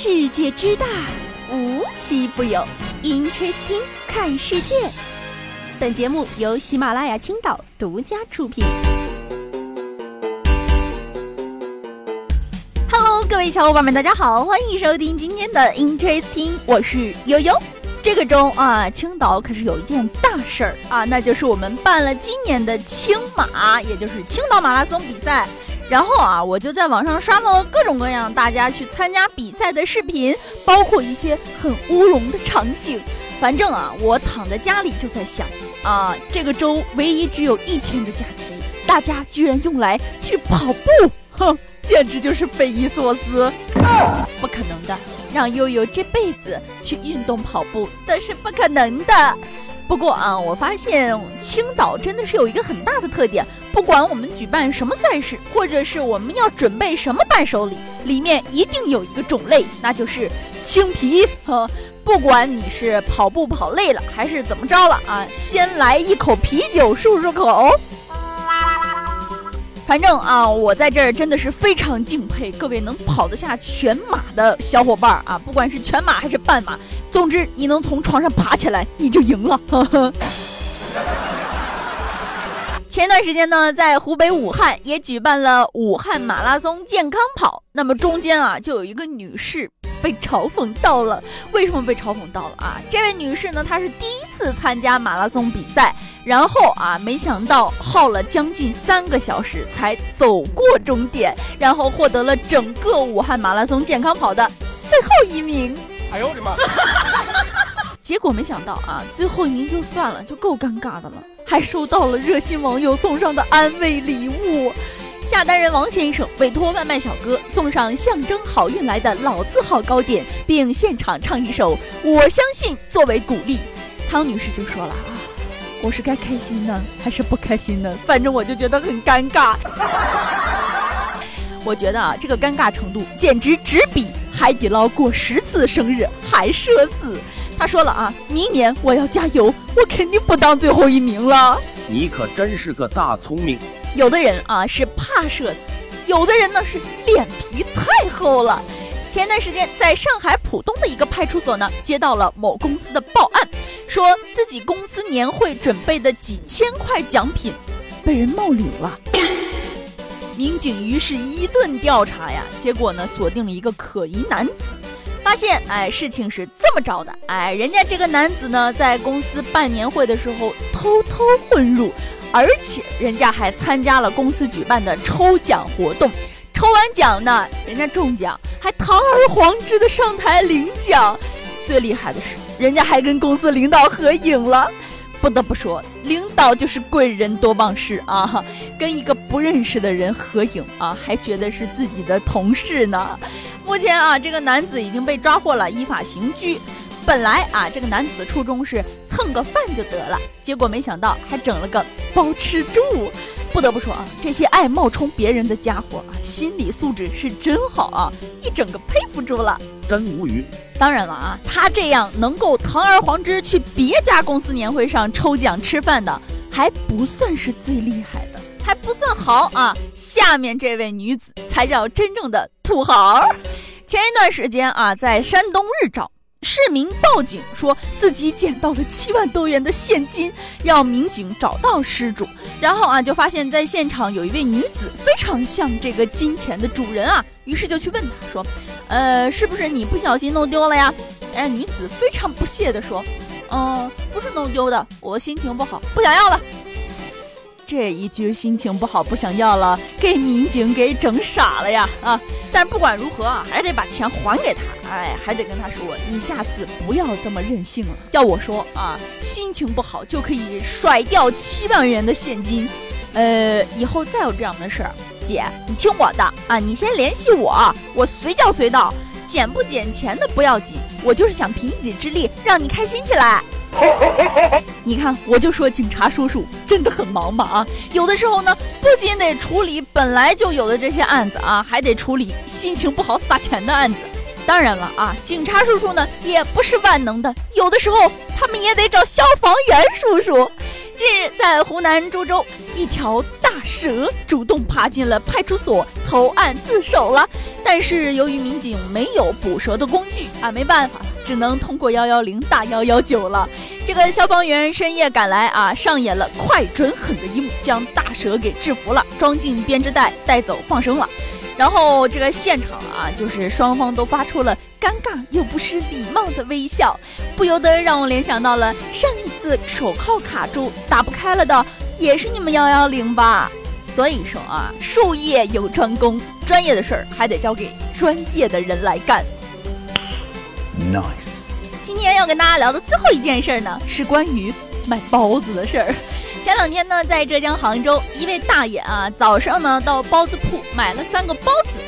世界之大，无奇不有。Interesting，看世界。本节目由喜马拉雅青岛独家出品。Hello，各位小伙伴们，大家好，欢迎收听今天的 Interesting，我是悠悠。这个周啊，青岛可是有一件大事儿啊，那就是我们办了今年的青马，也就是青岛马拉松比赛。然后啊，我就在网上刷到了各种各样大家去参加比赛的视频，包括一些很乌龙的场景。反正啊，我躺在家里就在想，啊，这个周唯一只有一天的假期，大家居然用来去跑步，哼，简直就是匪夷所思。不可能的，让悠悠这辈子去运动跑步，那是不可能的。不过啊，我发现青岛真的是有一个很大的特点，不管我们举办什么赛事，或者是我们要准备什么伴手礼，里面一定有一个种类，那就是青啤。呵，不管你是跑步跑累了，还是怎么着了啊，先来一口啤酒漱漱口。反正啊，我在这儿真的是非常敬佩各位能跑得下全马的小伙伴啊！不管是全马还是半马，总之你能从床上爬起来，你就赢了。前段时间呢，在湖北武汉也举办了武汉马拉松健康跑，那么中间啊，就有一个女士。被嘲讽到了，为什么被嘲讽到了啊？这位女士呢，她是第一次参加马拉松比赛，然后啊，没想到耗了将近三个小时才走过终点，然后获得了整个武汉马拉松健康跑的最后一名。哎呦我的妈！结果没想到啊，最后一名就算了，就够尴尬的了，还收到了热心网友送上的安慰礼物。下单人王先生委托外卖小哥送上象征好运来的老字号糕点，并现场唱一首《我相信》作为鼓励。汤女士就说了啊，我是该开心呢，还是不开心呢？反正我就觉得很尴尬。我觉得啊，这个尴尬程度简直只比海底捞过十次生日还社死。他说了啊，明年我要加油，我肯定不当最后一名了。你可真是个大聪明。有的人啊是怕社死，有的人呢是脸皮太厚了。前段时间，在上海浦东的一个派出所呢，接到了某公司的报案，说自己公司年会准备的几千块奖品被人冒领了。民警于是一顿调查呀，结果呢锁定了一个可疑男子，发现哎事情是这么着的，哎人家这个男子呢在公司办年会的时候偷偷混入。而且人家还参加了公司举办的抽奖活动，抽完奖呢，人家中奖还堂而皇之的上台领奖，最厉害的是，人家还跟公司领导合影了。不得不说，领导就是贵人多忘事啊，跟一个不认识的人合影啊，还觉得是自己的同事呢。目前啊，这个男子已经被抓获了，依法刑拘。本来啊，这个男子的初衷是蹭个饭就得了，结果没想到还整了个包吃住。不得不说啊，这些爱冒充别人的家伙啊，心理素质是真好啊，一整个佩服住了。真无语。当然了啊，他这样能够堂而皇之去别家公司年会上抽奖吃饭的，还不算是最厉害的，还不算好啊。下面这位女子才叫真正的土豪。前一段时间啊，在山东日照。市民报警说自己捡到了七万多元的现金，让民警找到失主。然后啊，就发现，在现场有一位女子非常像这个金钱的主人啊，于是就去问他说：“呃，是不是你不小心弄丢了呀？”哎，女子非常不屑地说：“嗯，不是弄丢的，我心情不好，不想要了。”这一句心情不好不想要了，给民警给整傻了呀啊！但不管如何啊，还得把钱还给他，哎，还得跟他说，你下次不要这么任性了。要我说啊，心情不好就可以甩掉七万元的现金，呃，以后再有这样的事儿，姐，你听我的啊，你先联系我，我随叫随到，捡不捡钱的不要紧，我就是想凭一己之力让你开心起来。你看，我就说警察叔叔真的很忙吧啊！有的时候呢，不仅得处理本来就有的这些案子啊，还得处理心情不好撒钱的案子。当然了啊，警察叔叔呢也不是万能的，有的时候他们也得找消防员叔叔。近日，在湖南株洲，一条大蛇主动爬进了派出所投案自首了。但是由于民警没有捕蛇的工具啊，没办法，只能通过幺幺零打幺幺九了。这个消防员深夜赶来啊，上演了快准狠的一幕，将大蛇给制服了，装进编织袋带走放生了。然后这个现场啊，就是双方都发出了。尴尬又不失礼貌的微笑，不由得让我联想到了上一次手铐卡住打不开了的，也是你们幺幺零吧？所以说啊，术业有专攻，专业的事儿还得交给专业的人来干。Nice。今天要跟大家聊的最后一件事呢，是关于卖包子的事儿。前两天呢，在浙江杭州，一位大爷啊，早上呢到包子铺买了三个包子。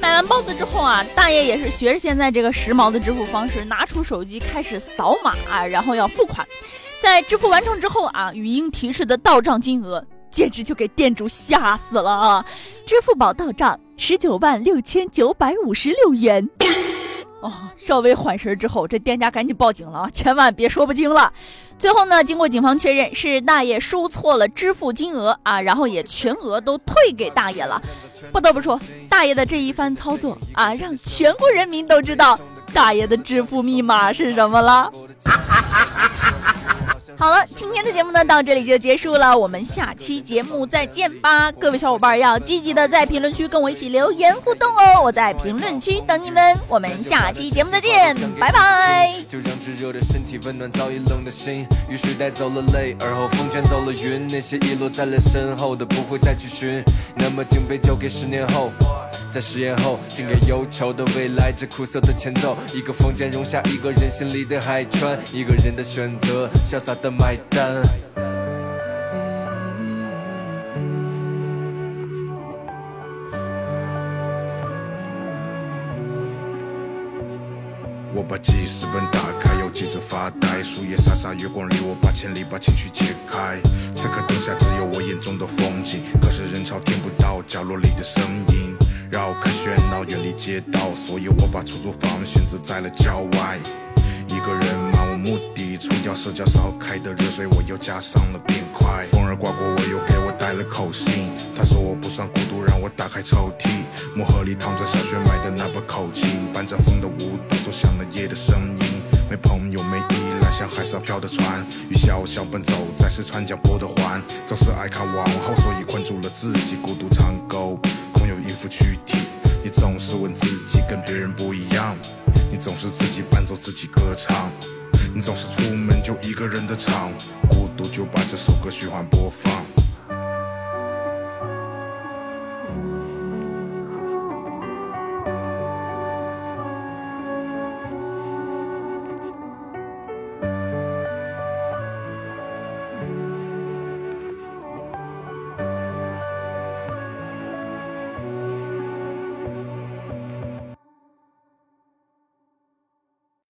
买完包子之后啊，大爷也是学着现在这个时髦的支付方式，拿出手机开始扫码啊，然后要付款。在支付完成之后啊，语音提示的到账金额简直就给店主吓死了啊！支付宝到账十九万六千九百五十六元。哦，稍微缓神之后，这店家赶紧报警了啊！千万别说不清了。最后呢，经过警方确认，是大爷输错了支付金额啊，然后也全额都退给大爷了。不得不说，大爷的这一番操作啊，让全国人民都知道大爷的支付密码是什么了。好了，今天的节目呢到这里就结束了，我们下期节目再见吧！各位小伙伴要积极的在评论区跟我一起留言互动哦，我在评论区等你们，我们下期节目再见，拜拜。就让炙热的身体温暖早已冷的心，雨水带走了泪，而后风卷走了云，那些遗落在了身后的不会再去寻，那么敬杯交给十年后。在誓言后，敬给忧愁的未来，这苦涩的前奏。一个房间容下一个人心里的海川，一个人的选择，潇洒的买单。我把记事本打开，又接着发呆。树叶沙沙月光里，我把千里把情绪解开。此刻灯下只有我眼中的风景，可是人潮听不到角落里的声音。绕开喧闹，远离街道，所以我把出租房选择在了郊外。一个人漫无目的，除掉社交烧开的热水，我又加上了冰块。风儿刮过，我又给我带了口信。他说我不算孤独，让我打开抽屉，木盒里躺着小雪买的那把口琴，伴着风的舞蹈，奏响了夜的声音。没朋友，没依赖，像海上漂的船，雨下我小奔走在是船桨拨的环，总是爱看往后，所以困住了自己，孤独长沟。一副躯体，你总是问自己跟别人不一样，你总是自己伴奏自己歌唱，你总是出门就一个人的唱，孤独就把这首歌循环播放。